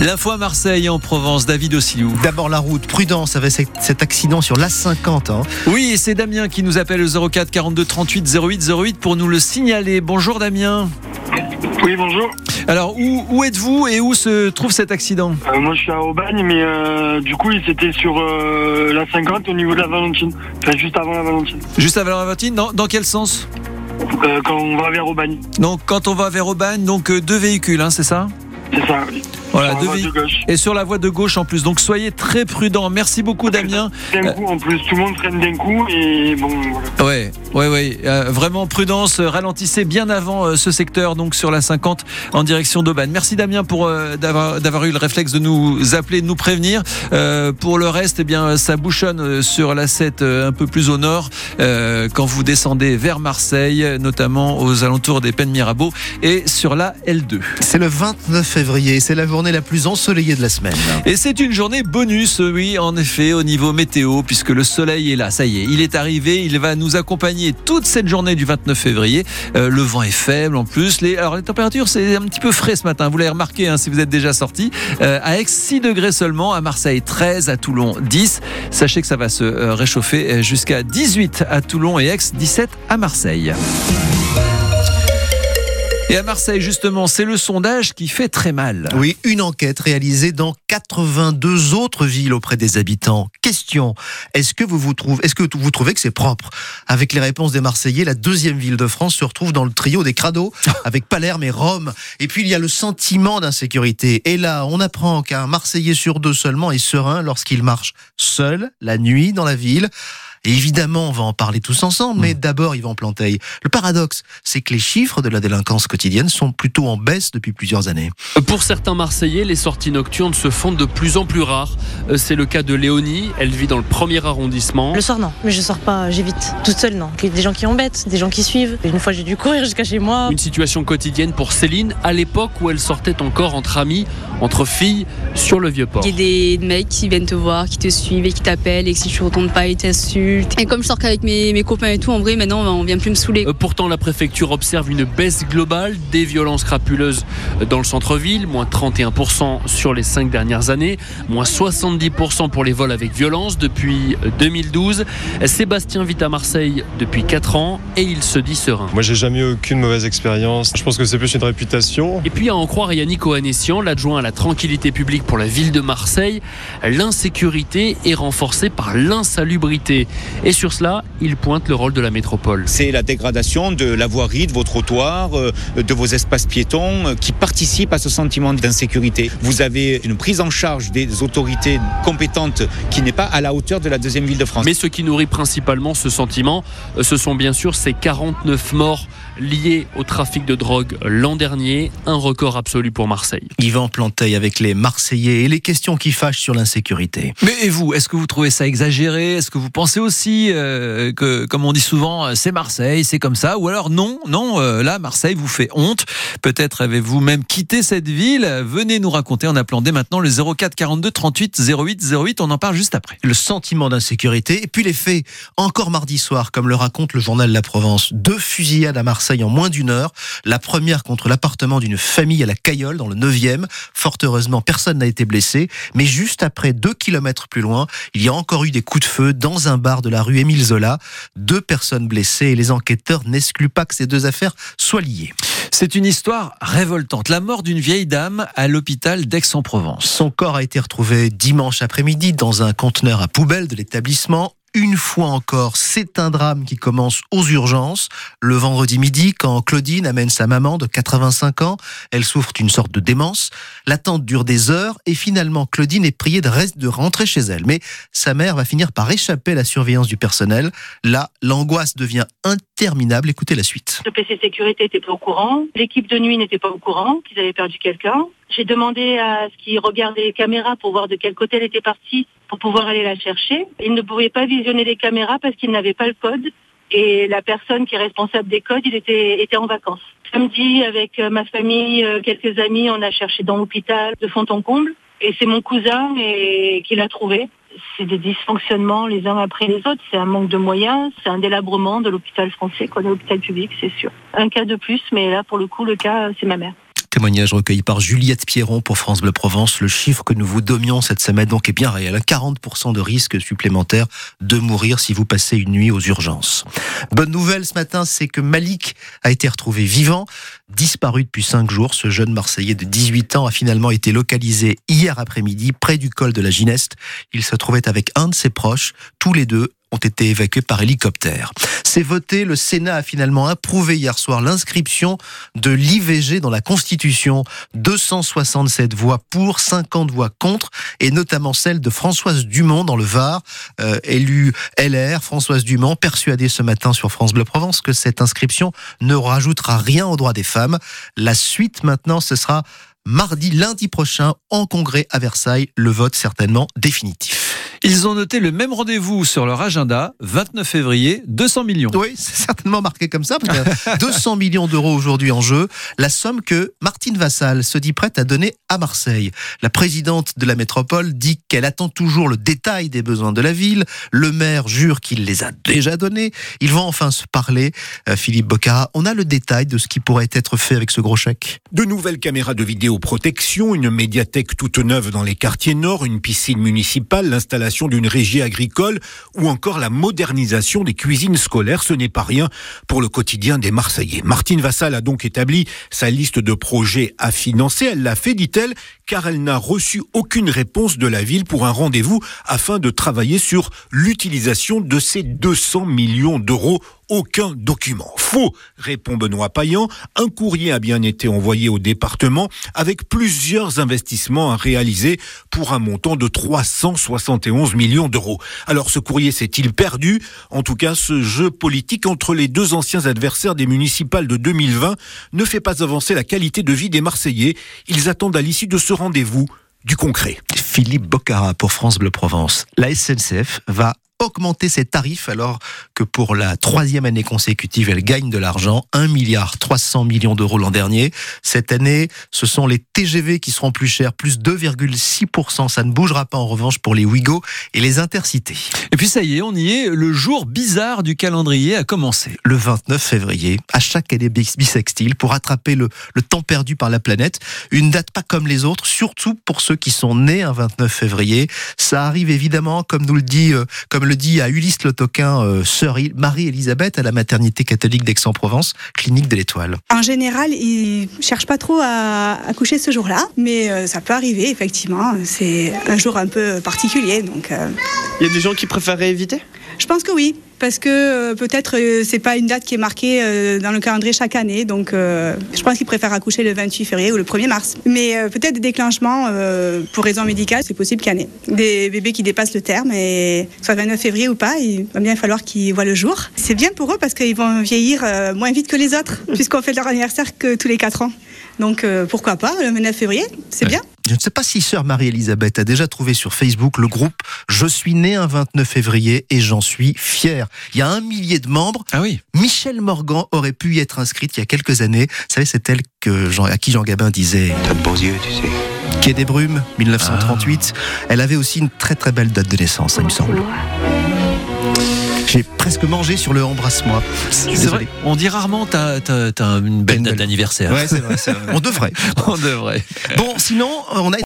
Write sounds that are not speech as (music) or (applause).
L'info à Marseille en Provence, David Ossilou. D'abord la route, prudence avec cet accident sur l'A50. Hein. Oui, c'est Damien qui nous appelle au 04 42 38 08 08 pour nous le signaler. Bonjour Damien. Oui, bonjour. Alors, où, êtes-vous et où se trouve cet accident? Euh, Moi, je suis à Aubagne, mais euh, du coup, c'était sur euh, la 50 au niveau de la Valentine. Enfin, juste avant la Valentine. Juste avant la Valentine dans, dans quel sens? Quand on va vers Aubagne. Donc, quand on va vers Aubagne, donc deux véhicules, hein, c'est ça? C'est ça, oui. Voilà, Et sur la voie de gauche en plus. Donc soyez très prudents. Merci beaucoup Damien. D'un coup en plus, tout le monde freine d'un coup et bon. Voilà. Ouais, ouais, ouais. Euh, vraiment prudence. Ralentissez bien avant euh, ce secteur, donc sur la 50 en direction d'Aubagne. Merci Damien pour euh, d'avoir eu le réflexe de nous appeler, de nous prévenir. pour le reste, eh bien, ça bouchonne sur la 7 un peu plus au nord quand vous descendez vers Marseille, notamment aux alentours des Pennes Mirabeau et sur la L2. C'est le 29 février. C'est la journée la plus ensoleillée de la semaine. Et c'est une journée bonus, oui, en effet, au niveau météo, puisque le soleil est là, ça y est, il est arrivé, il va nous accompagner toute cette journée du 29 février. Euh, le vent est faible en plus. Les, alors les températures, c'est un petit peu frais ce matin, vous l'avez remarqué hein, si vous êtes déjà sorti. Euh, à Aix, 6 degrés seulement, à Marseille 13, à Toulon 10. Sachez que ça va se euh, réchauffer jusqu'à 18 à Toulon et Aix, 17 à Marseille. Et à Marseille, justement, c'est le sondage qui fait très mal. Oui, une enquête réalisée dans 82 autres villes auprès des habitants. Question est-ce que vous vous trouvez, est-ce que vous trouvez que c'est propre? Avec les réponses des Marseillais, la deuxième ville de France se retrouve dans le trio des crados (laughs) avec Palerme et Rome. Et puis il y a le sentiment d'insécurité. Et là, on apprend qu'un Marseillais sur deux seulement est serein lorsqu'il marche seul la nuit dans la ville évidemment, on va en parler tous ensemble, mais mm. d'abord, Yvan Planteil. Le paradoxe, c'est que les chiffres de la délinquance quotidienne sont plutôt en baisse depuis plusieurs années. Pour certains Marseillais, les sorties nocturnes se font de plus en plus rares. Euh, c'est le cas de Léonie. Elle vit dans le premier arrondissement. Le soir, non. Mais je sors pas, j'évite. Toute seule, non. Des gens qui embêtent, des gens qui suivent. Une fois, j'ai dû courir jusqu'à chez moi. Une situation quotidienne pour Céline à l'époque où elle sortait encore entre amis, entre filles, sur le vieux port. Il y a des mecs qui viennent te voir, qui te suivent et qui t'appellent et que si tu retournes pas, ils et comme je sors qu'avec mes, mes, copains et tout, en vrai, maintenant, on vient plus me saouler. Euh, pourtant, la préfecture observe une baisse globale des violences crapuleuses dans le centre-ville, moins 31% sur les cinq dernières années, moins 70% pour les vols avec violence depuis 2012. Sébastien vit à Marseille depuis 4 ans et il se dit serein. Moi, j'ai jamais eu aucune mauvaise expérience. Je pense que c'est plus une réputation. Et puis, à en croire Yannick Ohanessian, l'adjoint à la tranquillité publique pour la ville de Marseille, l'insécurité est renforcée par l'insalubrité. Et sur cela, il pointe le rôle de la métropole. C'est la dégradation de la voirie, de vos trottoirs, euh, de vos espaces piétons euh, qui participent à ce sentiment d'insécurité. Vous avez une prise en charge des autorités compétentes qui n'est pas à la hauteur de la deuxième ville de France. Mais ce qui nourrit principalement ce sentiment, euh, ce sont bien sûr ces 49 morts liés au trafic de drogue l'an dernier, un record absolu pour Marseille. Yvan Planteil avec les Marseillais et les questions qui fâchent sur l'insécurité. Mais et vous, est-ce que vous trouvez ça exagéré? Est-ce que vous pensez aussi euh, que, comme on dit souvent, c'est Marseille, c'est comme ça Ou alors non, non, euh, là, Marseille vous fait honte. Peut-être avez-vous même quitté cette ville. Venez nous raconter en appelant dès maintenant le 04 42 38 08 08. On en parle juste après. Le sentiment d'insécurité et puis les faits. Encore mardi soir, comme le raconte le journal La Provence, deux fusillades à Marseille en moins d'une heure. La première contre l'appartement d'une famille à la Cayolle, dans le 9e. Fort heureusement, personne n'a été blessé. Mais juste après, deux kilomètres plus loin, il y a encore eu des coups de feu dans un bar de la rue Émile Zola. Deux personnes blessées et les enquêteurs n'excluent pas que ces deux affaires soient liées. C'est une histoire révoltante. La mort d'une vieille dame à l'hôpital d'Aix-en-Provence. Son corps a été retrouvé dimanche après-midi dans un conteneur à poubelle de l'établissement une fois encore, c'est un drame qui commence aux urgences. Le vendredi midi, quand Claudine amène sa maman de 85 ans, elle souffre d'une sorte de démence. L'attente dure des heures et finalement, Claudine est priée de, rentrer chez elle. Mais sa mère va finir par échapper à la surveillance du personnel. Là, l'angoisse devient interminable. Écoutez la suite. Le PC sécurité n'était pas au courant. L'équipe de nuit n'était pas au courant qu'ils avaient perdu quelqu'un. J'ai demandé à ce qu'ils regardent les caméras pour voir de quel côté elle était partie pour pouvoir aller la chercher. Ils ne pouvaient pas visionner les caméras parce qu'ils n'avaient pas le code. Et la personne qui est responsable des codes, il était, était en vacances. Samedi, avec euh, ma famille, euh, quelques amis, on a cherché dans l'hôpital de fond en comble. Et c'est mon cousin et, qui l'a trouvé. C'est des dysfonctionnements les uns après les autres. C'est un manque de moyens. C'est un délabrement de l'hôpital français, quoi, de l'hôpital public, c'est sûr. Un cas de plus, mais là, pour le coup, le cas, c'est ma mère Témoignage recueilli par Juliette Pierron pour France Bleu Provence. Le chiffre que nous vous donnions cette semaine donc est bien réel. 40% de risque supplémentaire de mourir si vous passez une nuit aux urgences. Bonne nouvelle ce matin, c'est que Malik a été retrouvé vivant. Disparu depuis cinq jours, ce jeune Marseillais de 18 ans a finalement été localisé hier après-midi près du col de la Gineste. Il se trouvait avec un de ses proches. Tous les deux ont été évacués par hélicoptère. C'est voté, le Sénat a finalement approuvé hier soir l'inscription de l'IVG dans la Constitution. 267 voix pour, 50 voix contre, et notamment celle de Françoise Dumont dans le Var, euh, élue LR. Françoise Dumont, persuadée ce matin sur France Bleu Provence que cette inscription ne rajoutera rien aux droits des femmes. La suite maintenant, ce sera mardi, lundi prochain, en congrès à Versailles, le vote certainement définitif. Ils ont noté le même rendez-vous sur leur agenda, 29 février, 200 millions. Oui, c'est certainement marqué comme ça, parce que 200 (laughs) millions d'euros aujourd'hui en jeu, la somme que Martine Vassal se dit prête à donner à Marseille. La présidente de la métropole dit qu'elle attend toujours le détail des besoins de la ville. Le maire jure qu'il les a déjà donnés. Ils vont enfin se parler. Euh, Philippe Bocara, on a le détail de ce qui pourrait être fait avec ce gros chèque. De nouvelles caméras de vidéoprotection, une médiathèque toute neuve dans les quartiers nord, une piscine municipale, l'installation d'une régie agricole ou encore la modernisation des cuisines scolaires. Ce n'est pas rien pour le quotidien des Marseillais. Martine Vassal a donc établi sa liste de projets à financer. Elle l'a fait, dit-elle, car elle n'a reçu aucune réponse de la ville pour un rendez-vous afin de travailler sur l'utilisation de ces 200 millions d'euros aucun document. Faux, répond Benoît Payan. Un courrier a bien été envoyé au département avec plusieurs investissements à réaliser pour un montant de 371 millions d'euros. Alors ce courrier s'est-il perdu? En tout cas, ce jeu politique entre les deux anciens adversaires des municipales de 2020 ne fait pas avancer la qualité de vie des Marseillais. Ils attendent à l'issue de ce rendez-vous du concret. Philippe Bocara pour France Bleu Provence. La SNCF va augmenter ses tarifs alors que pour la troisième année consécutive, elle gagne de l'argent, 1 milliard 300 millions d'euros l'an dernier. Cette année, ce sont les TGV qui seront plus chers, plus 2,6%. Ça ne bougera pas en revanche pour les Ouigo et les Intercités. Et puis ça y est, on y est, le jour bizarre du calendrier a commencé. Le 29 février, à chaque année bissextile, pour rattraper le, le temps perdu par la planète, une date pas comme les autres, surtout pour ceux qui sont nés un 29 février. Ça arrive évidemment, comme nous le dit, euh, comme le dit à Ulysse Le Toquin, euh, sœur Marie-Elisabeth à la maternité catholique d'Aix-en-Provence, clinique de l'Étoile. En général, ils cherchent pas trop à accoucher ce jour-là, mais euh, ça peut arriver effectivement. C'est un jour un peu particulier, donc. euh, Il y a des gens qui préféraient éviter? Je pense que oui, parce que euh, peut-être euh, c'est pas une date qui est marquée euh, dans le calendrier chaque année, donc euh, je pense qu'ils préfèrent accoucher le 28 février ou le 1er mars. Mais euh, peut-être des déclenchements euh, pour raison médicale, c'est possible qu'il y en ait. Des bébés qui dépassent le terme, et soit 29 février ou pas, il va bien falloir qu'ils voient le jour. C'est bien pour eux parce qu'ils vont vieillir euh, moins vite que les autres, puisqu'on fait leur anniversaire que tous les 4 ans. Donc euh, pourquoi pas, le 29 février, c'est bien. Je ne sais pas si sœur Marie-Elisabeth a déjà trouvé sur Facebook le groupe Je suis né un 29 février et j'en suis fier. Il y a un millier de membres. Ah oui. Michel Morgan aurait pu y être inscrite il y a quelques années. Vous savez, c'est elle que Jean, à qui Jean Gabin disait T'as de beaux yeux, tu sais. Quai des Brumes, 1938. Elle avait aussi une très très belle date de naissance, il me semble. J'ai presque mangé sur le embrasse-moi. C'est vrai, on dit rarement t'as t'as une belle date d'anniversaire. Ouais, c'est vrai, vrai. (laughs) On devrait. on devrait. (laughs) Bon, sinon, on a